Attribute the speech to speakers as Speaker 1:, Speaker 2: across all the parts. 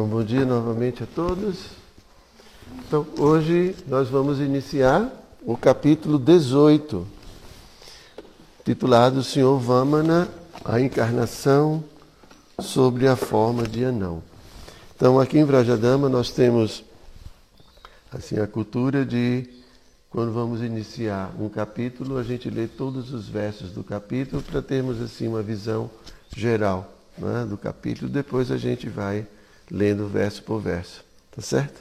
Speaker 1: Então, bom dia novamente a todos. Então, hoje nós vamos iniciar o capítulo 18, titulado Senhor Vamana, a encarnação sobre a forma de anão. Então, aqui em Vrajadama nós temos assim a cultura de quando vamos iniciar um capítulo, a gente lê todos os versos do capítulo para termos assim uma visão geral né, do capítulo. Depois a gente vai lendo verso por verso. Tá certo?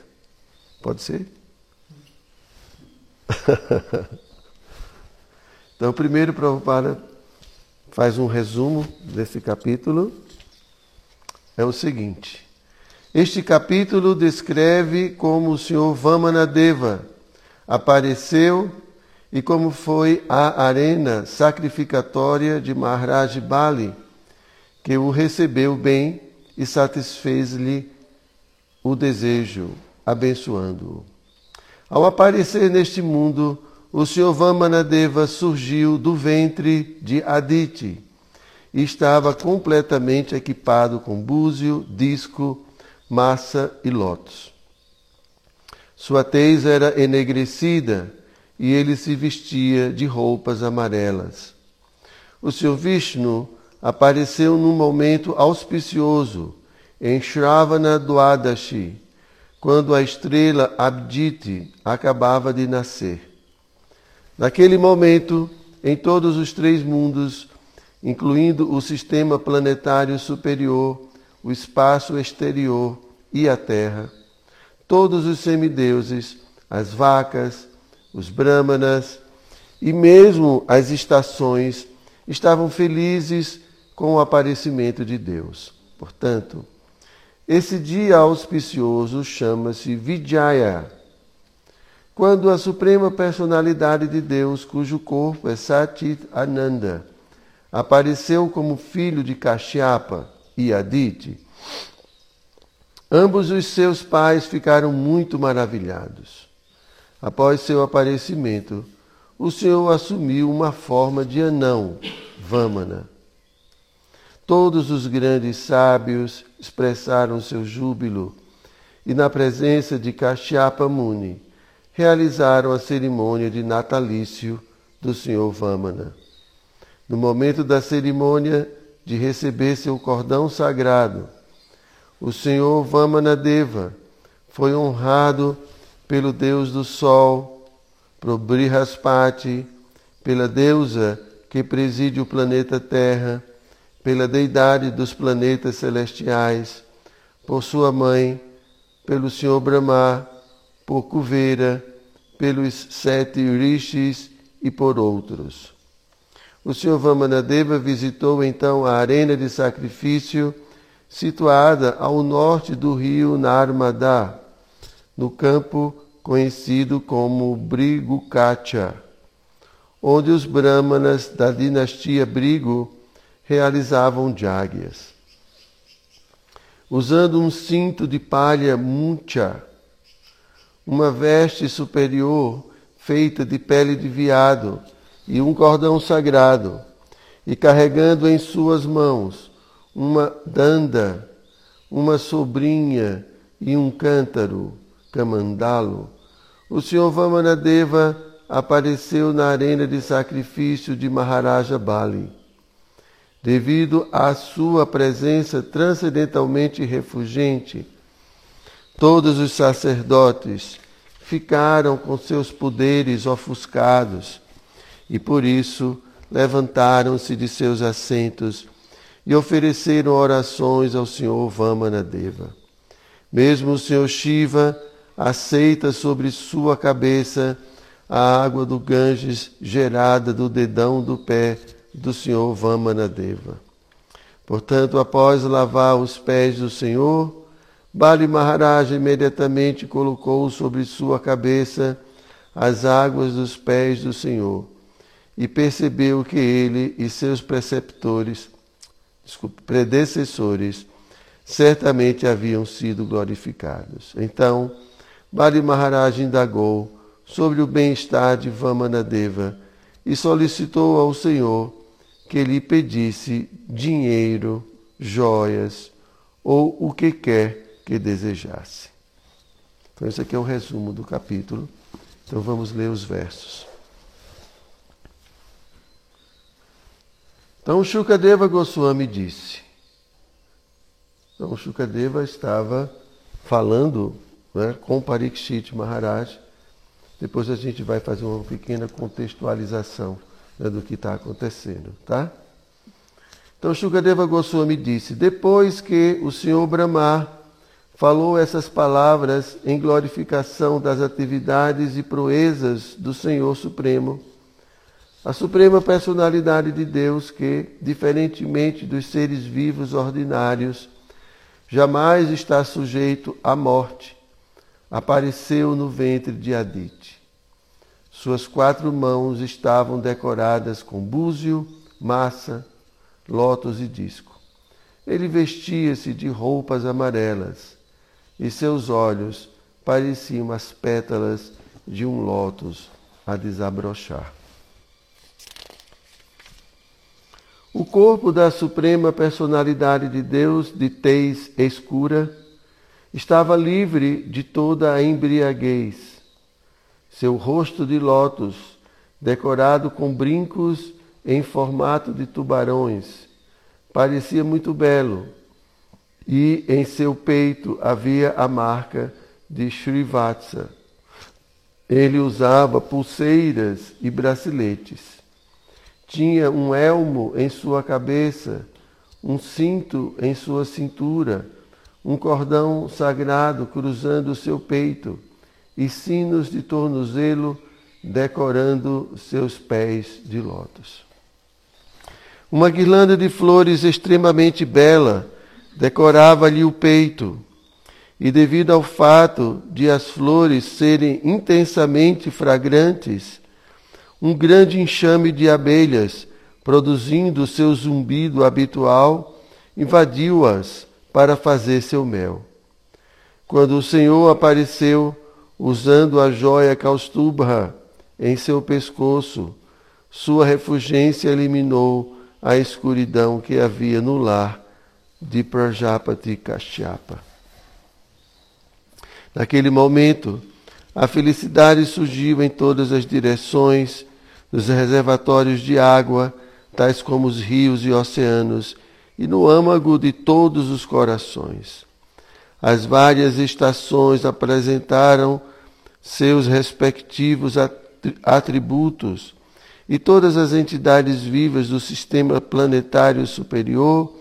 Speaker 1: Pode ser? então, primeiro, Prabhupada faz um resumo desse capítulo. É o seguinte: este capítulo descreve como o Senhor Vamanadeva apareceu e como foi a arena sacrificatória de Maharaj Bali, que o recebeu bem e satisfez-lhe o desejo, abençoando-o. Ao aparecer neste mundo, o Senhor Vamanadeva surgiu do ventre de Aditi e estava completamente equipado com búzio, disco, massa e lótus. Sua tez era enegrecida e ele se vestia de roupas amarelas. O Senhor Vishnu apareceu num momento auspicioso, em Shravana Dwadashi, quando a estrela Abditi acabava de nascer. Naquele momento, em todos os três mundos, incluindo o sistema planetário superior, o espaço exterior e a Terra, todos os semideuses, as vacas, os brahmanas e mesmo as estações estavam felizes com o aparecimento de Deus. Portanto, esse dia auspicioso chama-se Vijaya, quando a suprema personalidade de Deus, cujo corpo é Satit Ananda, apareceu como filho de Kashyapa e Aditi, Ambos os seus pais ficaram muito maravilhados. Após seu aparecimento, o Senhor assumiu uma forma de anão, Vamana. Todos os grandes sábios expressaram seu júbilo e, na presença de Kashyapa Muni, realizaram a cerimônia de natalício do Senhor Vamana. No momento da cerimônia de receber seu cordão sagrado, o Senhor Vamanadeva foi honrado pelo Deus do Sol, por Brihaspati, pela deusa que preside o planeta Terra, pela deidade dos planetas celestiais, por sua mãe, pelo Senhor Brahma, por Kuvera, pelos sete rishis e por outros. O Senhor Vamanadeva visitou então a arena de sacrifício situada ao norte do rio Narmada, no campo conhecido como Brigukacha, onde os brahmanas da dinastia Brigo realizavam jáguias. Usando um cinto de palha muncha, uma veste superior feita de pele de veado e um cordão sagrado, e carregando em suas mãos uma danda, uma sobrinha e um cântaro, camandalo, o Senhor Vamanadeva apareceu na arena de sacrifício de Maharaja Bali. Devido à sua presença transcendentalmente refugente, todos os sacerdotes ficaram com seus poderes ofuscados e por isso levantaram-se de seus assentos e ofereceram orações ao Senhor Vamanadeva. Mesmo o Senhor Shiva aceita sobre sua cabeça a água do Ganges gerada do dedão do pé do Senhor Vamanadeva. Portanto, após lavar os pés do Senhor, Bali Maharaj imediatamente colocou sobre sua cabeça as águas dos pés do Senhor e percebeu que ele e seus preceptores desculpe, predecessores certamente haviam sido glorificados. Então, Bali Maharaj indagou sobre o bem-estar de Vamanadeva e solicitou ao Senhor que lhe pedisse dinheiro, joias ou o que quer que desejasse. Então, esse aqui é o resumo do capítulo. Então, vamos ler os versos. Então, Shukadeva Goswami disse. Então, Shukadeva estava falando né, com Parikshit Maharaj. Depois a gente vai fazer uma pequena contextualização né, do que está acontecendo, tá? Então, Shukadeva Goswami disse: Depois que o Senhor Brahma falou essas palavras em glorificação das atividades e proezas do Senhor Supremo, a suprema personalidade de Deus, que, diferentemente dos seres vivos ordinários, jamais está sujeito à morte, apareceu no ventre de Adite. Suas quatro mãos estavam decoradas com búzio, massa, lótus e disco. Ele vestia-se de roupas amarelas e seus olhos pareciam as pétalas de um lótus a desabrochar. O corpo da suprema personalidade de Deus, de tez escura, estava livre de toda a embriaguez. Seu rosto de lótus, decorado com brincos em formato de tubarões, parecia muito belo, e em seu peito havia a marca de Srivatsa. Ele usava pulseiras e braceletes tinha um elmo em sua cabeça, um cinto em sua cintura, um cordão sagrado cruzando o seu peito e sinos de tornozelo decorando seus pés de lótus. Uma guirlanda de flores extremamente bela decorava-lhe o peito, e devido ao fato de as flores serem intensamente fragrantes, um grande enxame de abelhas, produzindo seu zumbido habitual, invadiu-as para fazer seu mel. Quando o Senhor apareceu, usando a joia Kaustubha em seu pescoço, sua refugência eliminou a escuridão que havia no lar de Prajapati Kashyapa. Naquele momento, a felicidade surgiu em todas as direções nos reservatórios de água, tais como os rios e oceanos, e no âmago de todos os corações. As várias estações apresentaram seus respectivos atributos, e todas as entidades vivas do sistema planetário superior,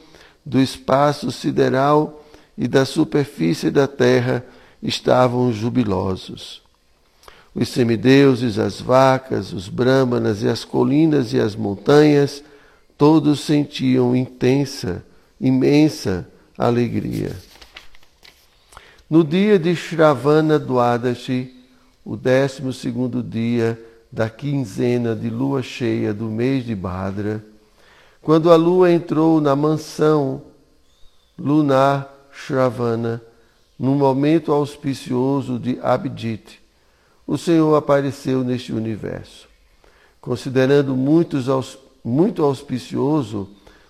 Speaker 1: do espaço sideral e da superfície da Terra estavam jubilosos. Os semideuses, as vacas, os brahmanas e as colinas e as montanhas, todos sentiam intensa, imensa alegria. No dia de Shravana Dwadashi, o décimo segundo dia da quinzena de lua cheia do mês de Bhadra, quando a lua entrou na mansão lunar Shravana, num momento auspicioso de Abhijit, o Senhor apareceu neste universo. Considerando muito auspicioso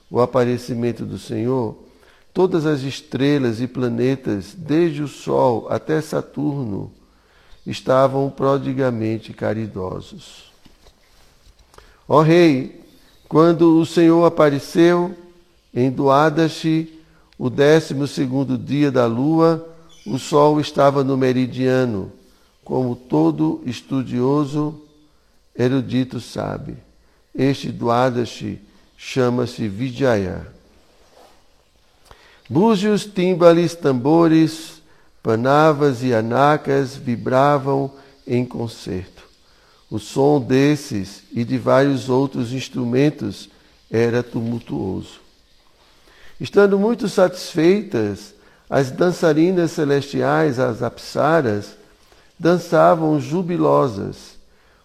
Speaker 1: o aparecimento do Senhor, todas as estrelas e planetas, desde o Sol até Saturno, estavam prodigamente caridosos. Ó Rei, quando o Senhor apareceu em Duadashi, o décimo segundo dia da lua, o Sol estava no meridiano, como todo estudioso erudito sabe. Este Dwadashi chama-se Vijaya. Búzios, timbales, tambores, panavas e anacas vibravam em concerto. O som desses e de vários outros instrumentos era tumultuoso. Estando muito satisfeitas, as dançarinas celestiais, as apsaras, dançavam jubilosas.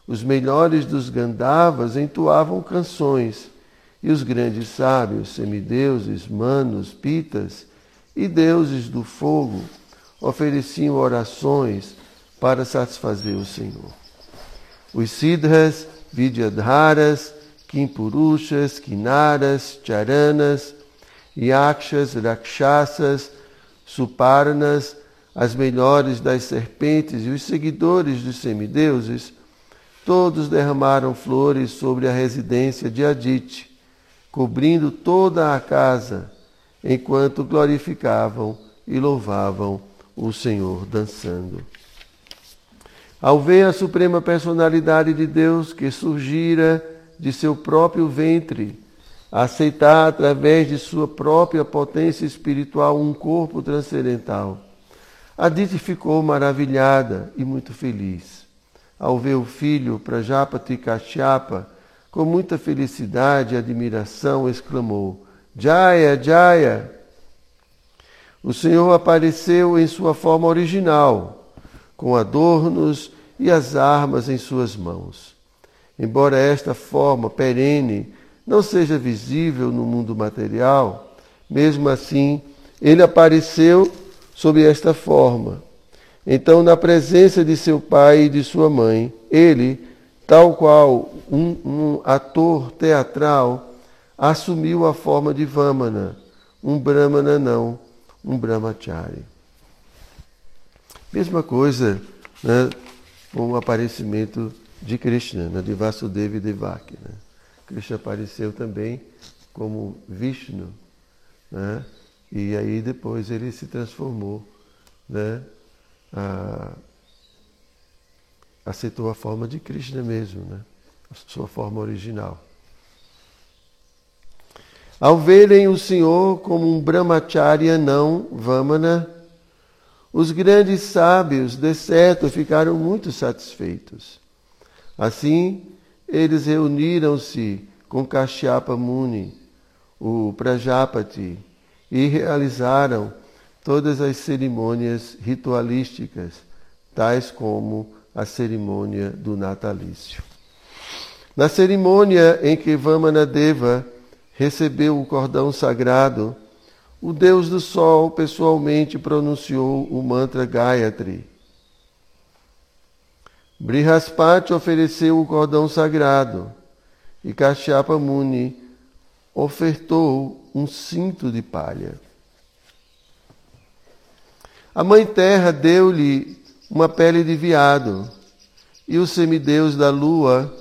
Speaker 1: Os melhores dos Gandavas entoavam canções, e os grandes sábios, semideuses, manos, pitas e deuses do fogo ofereciam orações para satisfazer o Senhor. Os Siddhas, Vidyadharas, Kimpurushas, Kinaras, Charanas, Yakshas, Rakshasas, Suparnas, as melhores das serpentes e os seguidores dos semideuses, todos derramaram flores sobre a residência de Adite, cobrindo toda a casa, enquanto glorificavam e louvavam o Senhor dançando. Ao ver a suprema personalidade de Deus que surgira de seu próprio ventre, aceitar através de sua própria potência espiritual um corpo transcendental, Aditi ficou maravilhada e muito feliz. Ao ver o filho Prajapati Kashyapa, com muita felicidade e admiração, exclamou: Jaya, Jaya! O Senhor apareceu em sua forma original, com adornos e as armas em suas mãos. Embora esta forma perene não seja visível no mundo material, mesmo assim, ele apareceu sob esta forma. Então, na presença de seu pai e de sua mãe, ele, tal qual um, um ator teatral, assumiu a forma de Vamana, um Brahmana não, um Brahmachari. Mesma coisa né, com o aparecimento de Krishna, né, de Vasudeva e Devaki. Né? Krishna apareceu também como Vishnu, né? e aí depois ele se transformou, né? Aceitou a forma de Krishna mesmo, né? a sua forma original. Ao verem o Senhor como um brahmacharya não vamana, os grandes sábios, de certo, ficaram muito satisfeitos. Assim, eles reuniram-se com Kashyapa Muni, o Prajapati, e realizaram todas as cerimônias ritualísticas, tais como a cerimônia do natalício. Na cerimônia em que Vamanadeva recebeu o cordão sagrado, o deus do sol pessoalmente pronunciou o mantra Gayatri Brihaspati ofereceu o cordão sagrado e Kashyapa Muni ofertou um cinto de palha. A Mãe Terra deu-lhe uma pele de veado e o semideus da lua,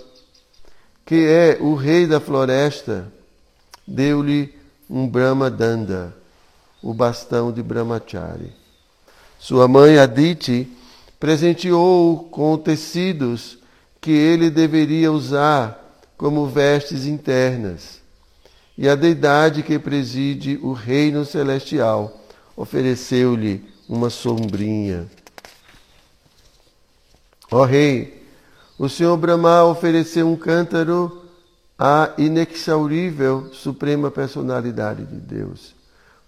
Speaker 1: que é o rei da floresta, deu-lhe um Brahma Danda, o bastão de Brahmachari. Sua mãe Aditi presenteou-o com tecidos que ele deveria usar como vestes internas. E a deidade que preside o reino celestial ofereceu-lhe uma sombrinha. Ó rei, o Senhor Brahma ofereceu um cântaro à inexaurível suprema personalidade de Deus.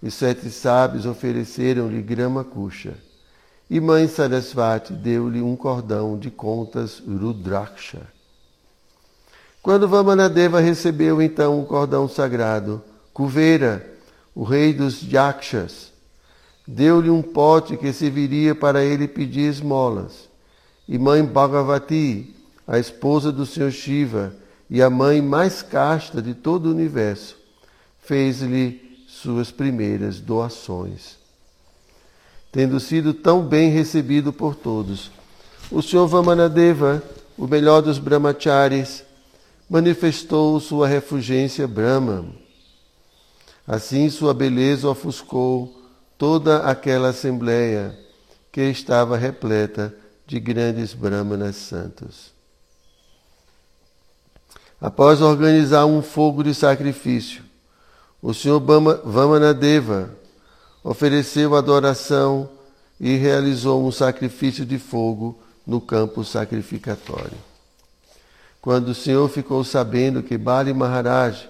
Speaker 1: Os sete sábios ofereceram-lhe grama cuxa. E mãe Sarasvati deu-lhe um cordão de contas Rudraksha. Quando Vamanadeva recebeu então o cordão sagrado, Kuvera, o rei dos Yakshas, deu-lhe um pote que serviria para ele pedir esmolas. E mãe Bhagavati, a esposa do Senhor Shiva e a mãe mais casta de todo o universo, fez-lhe suas primeiras doações tendo sido tão bem recebido por todos. O Senhor Vamanadeva, o melhor dos brahmacharis, manifestou sua refugência Brahma. Assim sua beleza ofuscou toda aquela assembleia que estava repleta de grandes brahmanas santos. Após organizar um fogo de sacrifício, o Senhor Vamanadeva ofereceu adoração e realizou um sacrifício de fogo no campo sacrificatório. Quando o Senhor ficou sabendo que Bali Maharaj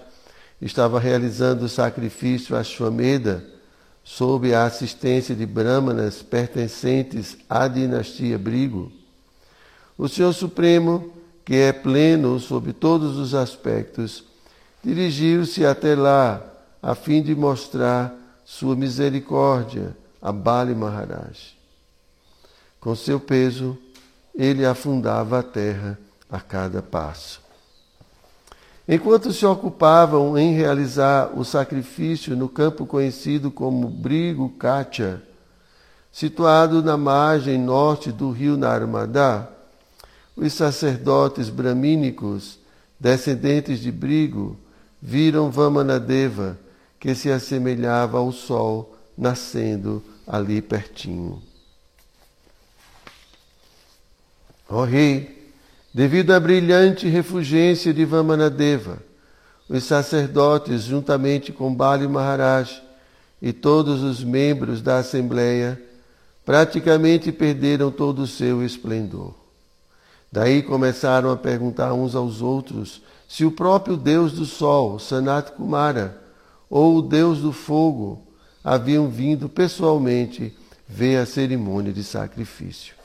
Speaker 1: estava realizando o sacrifício a Shwameda, sob a assistência de brahmanas pertencentes à dinastia Brigo, o Senhor Supremo, que é pleno sob todos os aspectos, dirigiu-se até lá a fim de mostrar sua misericórdia a Bali Maharaj. Com seu peso, ele afundava a terra a cada passo. Enquanto se ocupavam em realizar o sacrifício no campo conhecido como Brigo Katia, situado na margem norte do rio Narmada, os sacerdotes bramínicos, descendentes de Brigo, viram Vamanadeva, que se assemelhava ao sol nascendo ali pertinho. Ó rei, devido à brilhante refugência de Vamanadeva, os sacerdotes, juntamente com Bali Maharaj e todos os membros da Assembleia, praticamente perderam todo o seu esplendor. Daí começaram a perguntar uns aos outros se o próprio Deus do Sol, Sanat Kumara, ou o Deus do Fogo haviam vindo pessoalmente ver a cerimônia de sacrifício.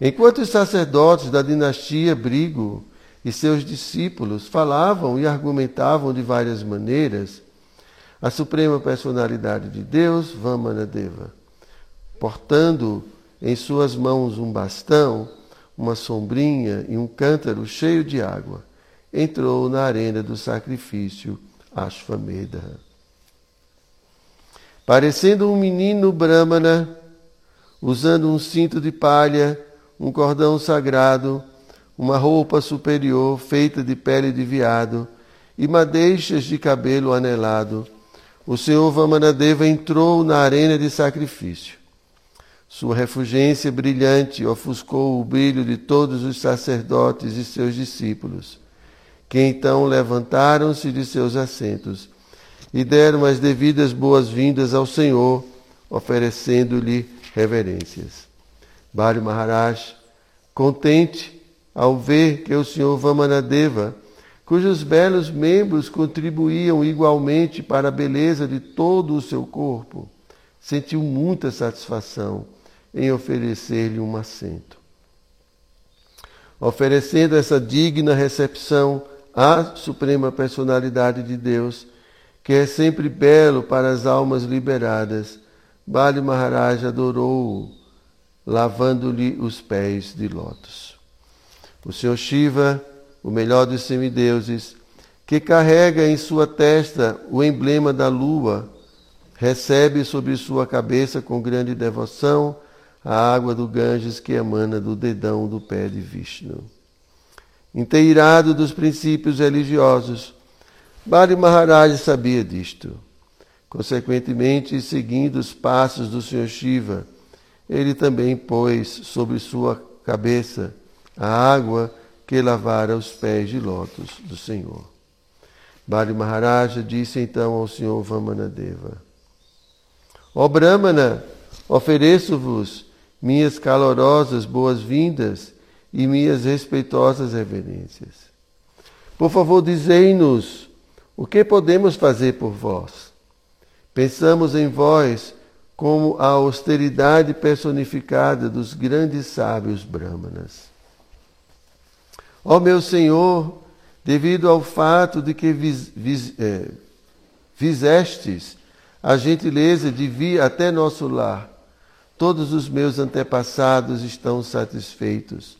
Speaker 1: Enquanto os sacerdotes da dinastia Brigo e seus discípulos falavam e argumentavam de várias maneiras, a suprema personalidade de Deus, Vamanadeva, portando em suas mãos um bastão, uma sombrinha e um cântaro cheio de água, entrou na arena do sacrifício Ashvamedha. Parecendo um menino brahmana, usando um cinto de palha, um cordão sagrado, uma roupa superior feita de pele de veado e madeixas de cabelo anelado, o senhor Vamanadeva entrou na arena de sacrifício. Sua refugência brilhante ofuscou o brilho de todos os sacerdotes e seus discípulos, que então levantaram-se de seus assentos e deram as devidas boas-vindas ao Senhor, oferecendo-lhe reverências. Bari Maharaj, contente ao ver que o senhor Vamanadeva, cujos belos membros contribuíam igualmente para a beleza de todo o seu corpo, sentiu muita satisfação em oferecer-lhe um assento. Oferecendo essa digna recepção à Suprema Personalidade de Deus, que é sempre belo para as almas liberadas, Bali Maharaj adorou-o, lavando-lhe os pés de lótus. O Senhor Shiva, o melhor dos semideuses, que carrega em sua testa o emblema da lua, recebe sobre sua cabeça com grande devoção a água do Ganges que emana do dedão do pé de Vishnu. Inteirado dos princípios religiosos, Bali Maharaj sabia disto. Consequentemente, seguindo os passos do Senhor Shiva, ele também pôs sobre sua cabeça a água que lavara os pés de lótus do Senhor. Bali Maharaja disse então ao Senhor Vamanadeva: Ó Brahmana, ofereço-vos minhas calorosas boas-vindas e minhas respeitosas reverências. Por favor, dizei-nos o que podemos fazer por vós. Pensamos em vós como a austeridade personificada dos grandes sábios brahmanas. Ó meu Senhor, devido ao fato de que vis, vis, é, fizestes a gentileza de vir até nosso lar, todos os meus antepassados estão satisfeitos.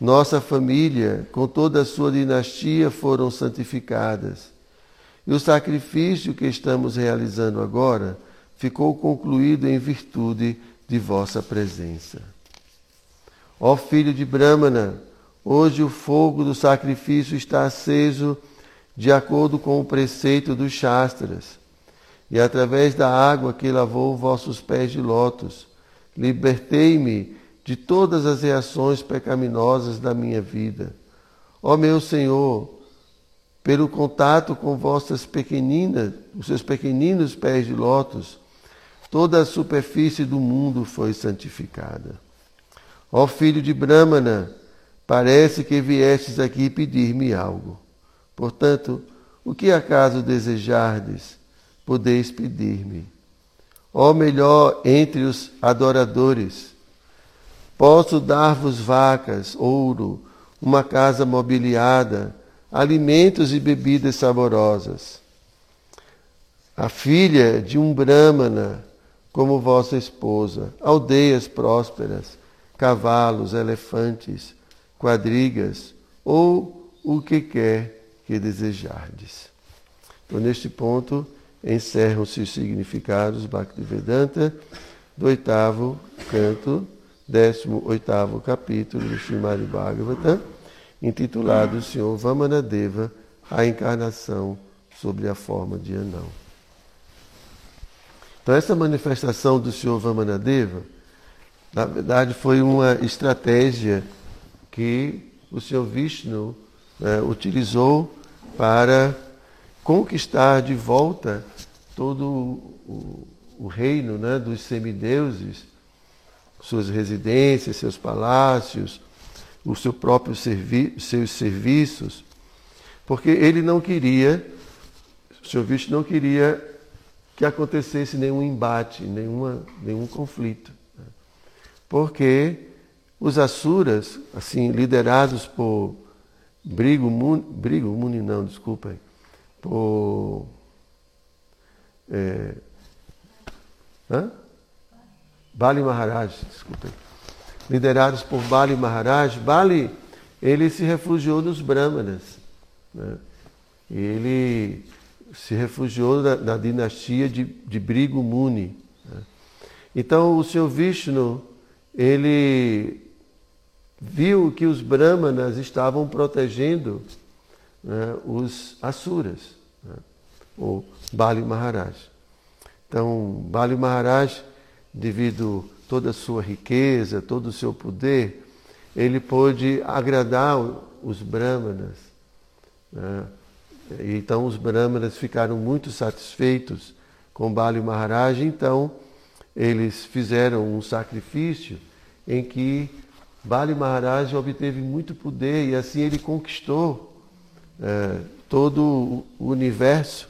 Speaker 1: Nossa família, com toda a sua dinastia, foram santificadas. E o sacrifício que estamos realizando agora ficou concluído em virtude de vossa presença. Ó filho de Brahmana, Hoje o fogo do sacrifício está aceso de acordo com o preceito dos Shastras, e através da água que lavou vossos pés de lótus, libertei-me de todas as reações pecaminosas da minha vida. Ó meu Senhor, pelo contato com vossas pequeninas, os seus pequeninos pés de lótus, toda a superfície do mundo foi santificada. Ó filho de Brahmana, Parece que viestes aqui pedir-me algo. Portanto, o que acaso desejardes, podeis pedir-me. Ó melhor entre os adoradores, posso dar-vos vacas, ouro, uma casa mobiliada, alimentos e bebidas saborosas. A filha de um brahmana, como vossa esposa, aldeias prósperas, cavalos, elefantes, quadrigas ou o que quer que desejardes. Então, neste ponto, encerram-se os significados Bhaktivedanta do oitavo canto, décimo oitavo capítulo do Srimad Bhagavatam, intitulado Senhor Vamanadeva, a encarnação sobre a forma de anão. Então essa manifestação do Senhor Vamanadeva, na verdade foi uma estratégia que o Senhor Vishnu né, utilizou para conquistar de volta todo o, o reino né, dos semideuses, suas residências, seus palácios, o seu próprio servi seus serviços, porque ele não queria, o senhor Vishnu não queria que acontecesse nenhum embate, nenhuma, nenhum conflito. Né? Porque os Asuras, assim, liderados por Brigo Muni, Brigo Muni não, desculpem, por é, hã? Bali Maharaj, desculpem, liderados por Bali Maharaj, Bali ele se refugiou nos Brahmanas. Né? Ele se refugiou na, na dinastia de, de Brigo Muni. Né? Então o Senhor Vishnu, ele viu que os Brahmanas estavam protegendo né, os Asuras, né, ou Bali Maharaj. Então, Bali Maharaj, devido toda a sua riqueza, todo o seu poder, ele pôde agradar os Brahmanas. Né? Então, os Brahmanas ficaram muito satisfeitos com Bali Maharaj, então eles fizeram um sacrifício em que Bali Maharaj obteve muito poder e assim ele conquistou é, todo o universo.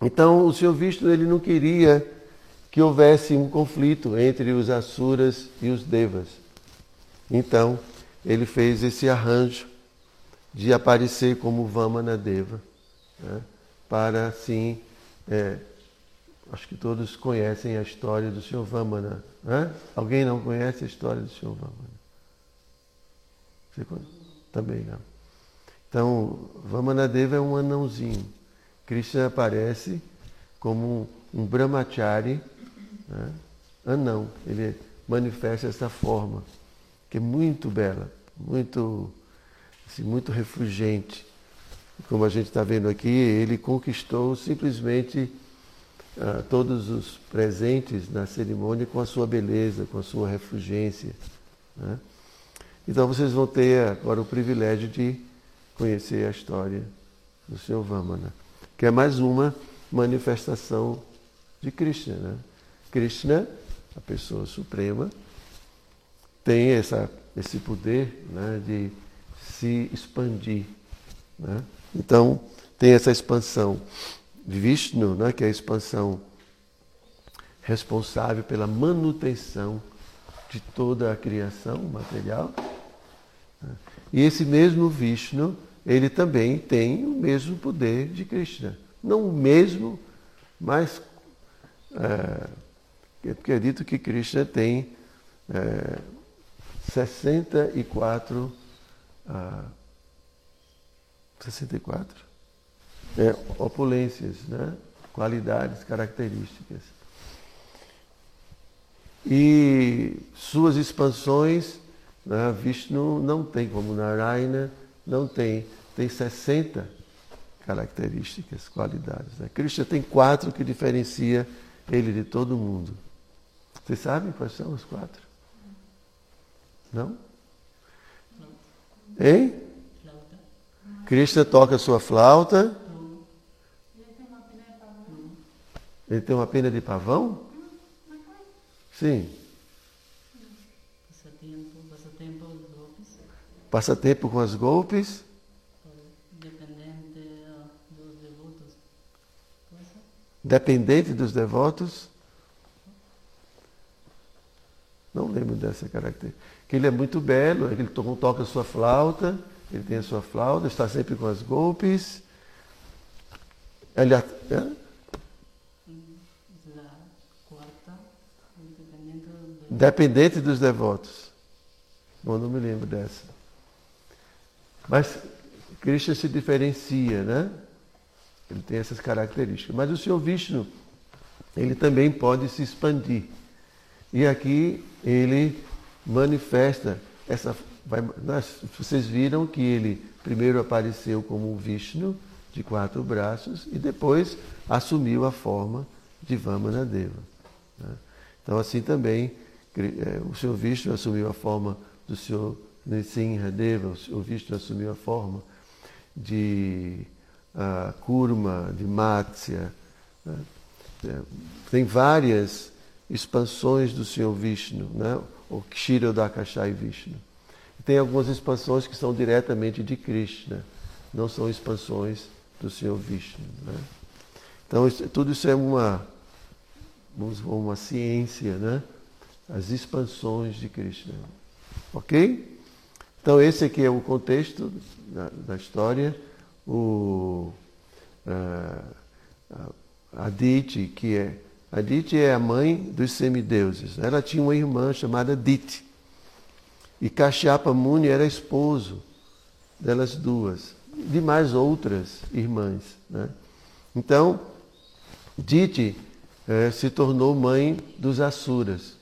Speaker 1: Então o Senhor Vishnu ele não queria que houvesse um conflito entre os Asuras e os Devas. Então ele fez esse arranjo de aparecer como Vamana Deva, né, para assim é, Acho que todos conhecem a história do Sr. Vamana. Né? Alguém não conhece a história do Sr. Vamana? Você Também não. Então, Vamanadeva é um anãozinho. Krishna aparece como um, um brahmachari, né? anão. Ele manifesta essa forma, que é muito bela, muito, assim, muito refulgente. Como a gente está vendo aqui, ele conquistou simplesmente uh, todos os presentes na cerimônia com a sua beleza, com a sua refugência. Né? Então vocês vão ter agora o privilégio de conhecer a história do Sr. Vamana, que é mais uma manifestação de Krishna. Né? Krishna, a pessoa suprema, tem essa, esse poder né, de se expandir. Né? Então, tem essa expansão. Vishnu, né, que é a expansão responsável pela manutenção de toda a criação material. Né. E esse mesmo Vishnu, ele também tem o mesmo poder de Krishna. Não o mesmo, mas é, porque é dito que Krishna tem é, 64 ah, 64 é, opulências, né? qualidades, características. E suas expansões, né? Vishnu não tem, como Narayana, não tem, tem 60 características, qualidades. Né? Krishna tem quatro que diferencia ele de todo mundo. Vocês sabem quais são os quatro? Não? Hein? Krishna toca sua flauta. Ele tem uma pena de pavão? Sim.
Speaker 2: Passatempo, passatempo golpes.
Speaker 1: Passatempo com os golpes.
Speaker 2: Dependente dos devotos.
Speaker 1: Dependente dos devotos. Não lembro dessa característica. Que ele é muito belo, ele toca a sua flauta, ele tem a sua flauta, está sempre com os golpes. Ele, é?
Speaker 2: Dependente
Speaker 1: dos devotos. Bom, não me lembro dessa. Mas Krishna se diferencia, né? Ele tem essas características. Mas o Senhor Vishnu, ele também pode se expandir. E aqui ele manifesta essa. Vai, nós, vocês viram que ele primeiro apareceu como um Vishnu de quatro braços e depois assumiu a forma de Vamanadeva. Né? Então, assim também, é, o Senhor Vishnu assumiu a forma do Senhor Nrsimhadeva, o Senhor Vishnu assumiu a forma de uh, Kurma, de Matsya. Né? É, tem várias expansões do Senhor Vishnu, né? O Kshirodakashai Vishnu. Tem algumas expansões que são diretamente de Krishna, não são expansões do Senhor Vishnu. Né? Então, isso, tudo isso é uma, uma ciência, né? as expansões de Krishna. Ok? Então, esse aqui é o contexto da, da história. O, uh, Aditi, que é. Aditi é a mãe dos semideuses. Ela tinha uma irmã chamada Diti. E Kashyapa Muni era esposo delas duas, de mais outras irmãs. Né? Então, Diti eh, se tornou mãe dos Asuras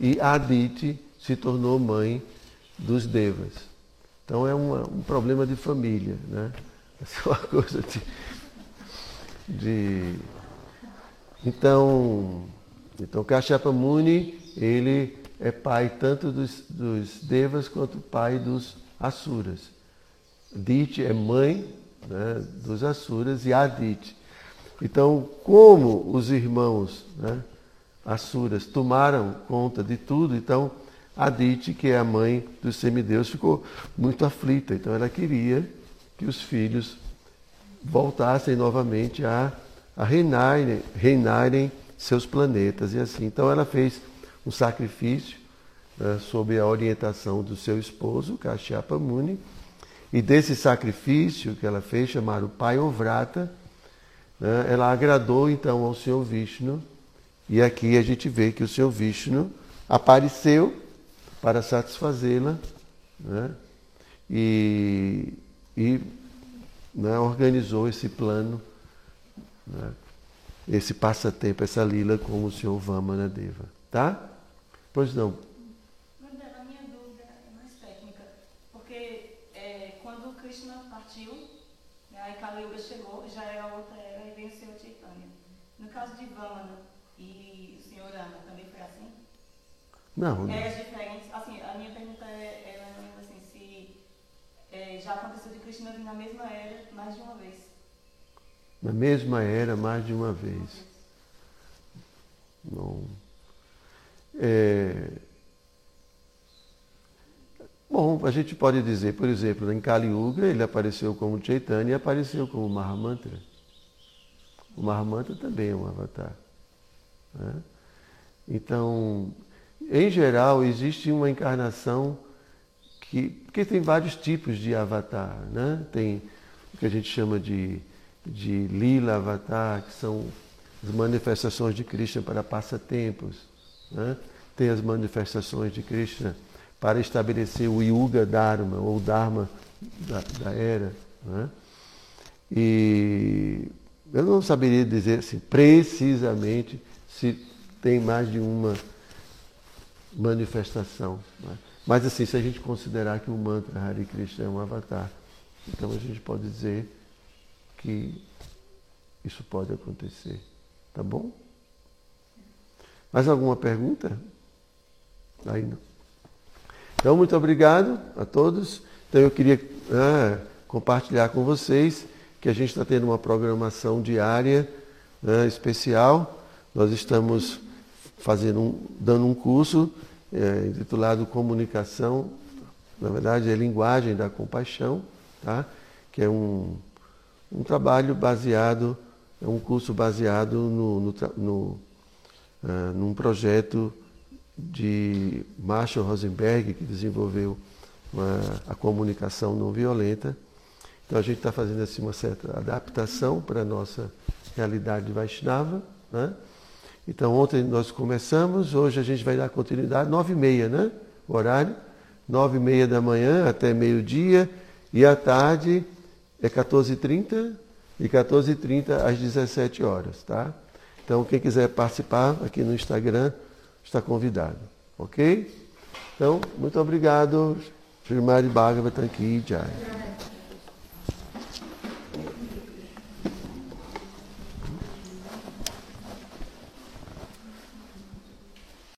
Speaker 1: e Aditi se tornou mãe dos Devas. Então é uma, um problema de família, né? É uma coisa de, de... Então, então Kashyapa Muni, ele é pai tanto dos, dos Devas quanto pai dos Asuras. Dite é mãe né, dos Asuras e Adite. Então, como os irmãos né, Asuras tomaram conta de tudo, então Adite, que é a mãe dos semideus, ficou muito aflita. Então, ela queria que os filhos voltassem novamente a, a reinarem, reinarem seus planetas e assim. Então, ela fez um sacrifício né, sob a orientação do seu esposo, Kashyapa Muni, e desse sacrifício que ela fez, chamado Pai Ovrata, né, ela agradou então ao Senhor Vishnu, e aqui a gente vê que o Senhor Vishnu apareceu para satisfazê-la né, e, e né, organizou esse plano, né, esse passatempo, essa lila com o Senhor Vamanadeva. Tá? Pois não.
Speaker 2: A minha dúvida é mais técnica, porque é, quando Krishna partiu, né, aí Kali Yuga chegou, já era outra era e veio o Chaitanya. No caso de Vamana e o Senhor Rama, também foi assim?
Speaker 1: Não.
Speaker 2: Eras diferentes? Assim, a minha pergunta é, é assim, se é, já aconteceu de Krishna vir na mesma era mais de uma vez.
Speaker 1: Na mesma era, mais de uma vez. Não. É... Bom, a gente pode dizer, por exemplo, em Kali Yuga ele apareceu como Chaitanya e apareceu como Mahamantra. O Mahamantra também é um avatar. Né? Então, em geral, existe uma encarnação que. Porque tem vários tipos de avatar. Né? Tem o que a gente chama de, de Lila Avatar, que são as manifestações de Krishna para passatempos. Né? Tem as manifestações de Krishna para estabelecer o Yuga Dharma, ou Dharma da, da era. Né? E eu não saberia dizer assim, precisamente se tem mais de uma manifestação. Né? Mas assim, se a gente considerar que o mantra Hare Krishna é um avatar, então a gente pode dizer que isso pode acontecer. Tá bom? Mais alguma pergunta? Aí não. Então, muito obrigado a todos. Então, eu queria ah, compartilhar com vocês que a gente está tendo uma programação diária né, especial. Nós estamos fazendo um, dando um curso é, intitulado Comunicação, na verdade é Linguagem da Compaixão, tá? que é um, um trabalho baseado, é um curso baseado no, no, no uh, num projeto de Marshall Rosenberg, que desenvolveu uma, a comunicação não violenta. Então a gente está fazendo assim uma certa adaptação para a nossa realidade de Vaishnava. Né? Então ontem nós começamos, hoje a gente vai dar continuidade, nove e meia, né? O horário, nove e meia da manhã até meio-dia, e à tarde é 14h30 e 14h30 às 17 horas, tá? Então quem quiser participar aqui no Instagram está convidado. Ok? Então, muito obrigado. Srimad Bhagavatam Ki Jai.